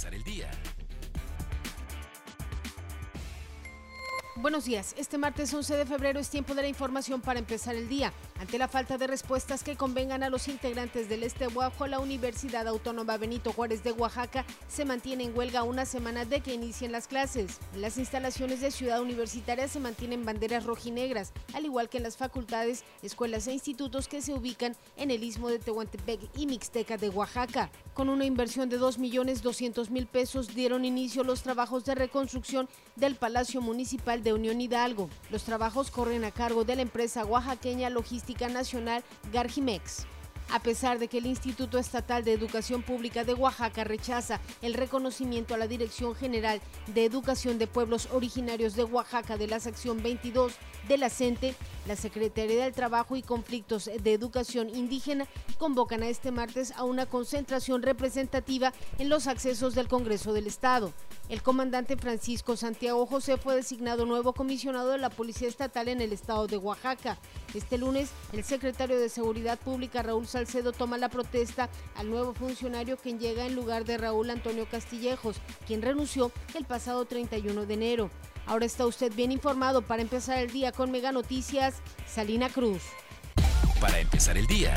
empezar el día. Buenos días. Este martes 11 de febrero es tiempo de la información para empezar el día. Ante la falta de respuestas que convengan a los integrantes del Este Oaxaca, la Universidad Autónoma Benito Juárez de Oaxaca se mantiene en huelga una semana de que inicien las clases. En las instalaciones de Ciudad Universitaria se mantienen banderas rojinegras, al igual que en las facultades, escuelas e institutos que se ubican en el istmo de Tehuantepec y Mixteca de Oaxaca. Con una inversión de 2.200.000 pesos dieron inicio los trabajos de reconstrucción del Palacio Municipal de Unión Hidalgo. Los trabajos corren a cargo de la empresa oaxaqueña logística nacional Gargimex. A pesar de que el Instituto Estatal de Educación Pública de Oaxaca rechaza el reconocimiento a la Dirección General de Educación de Pueblos Originarios de Oaxaca de la sección 22 de la CENTE, la Secretaría del Trabajo y Conflictos de Educación Indígena convocan a este martes a una concentración representativa en los accesos del Congreso del Estado. El comandante Francisco Santiago José fue designado nuevo comisionado de la Policía Estatal en el estado de Oaxaca. Este lunes, el secretario de Seguridad Pública Raúl Salcedo toma la protesta al nuevo funcionario quien llega en lugar de Raúl Antonio Castillejos, quien renunció el pasado 31 de enero. Ahora está usted bien informado para empezar el día con Mega Noticias, Salina Cruz. Para empezar el día,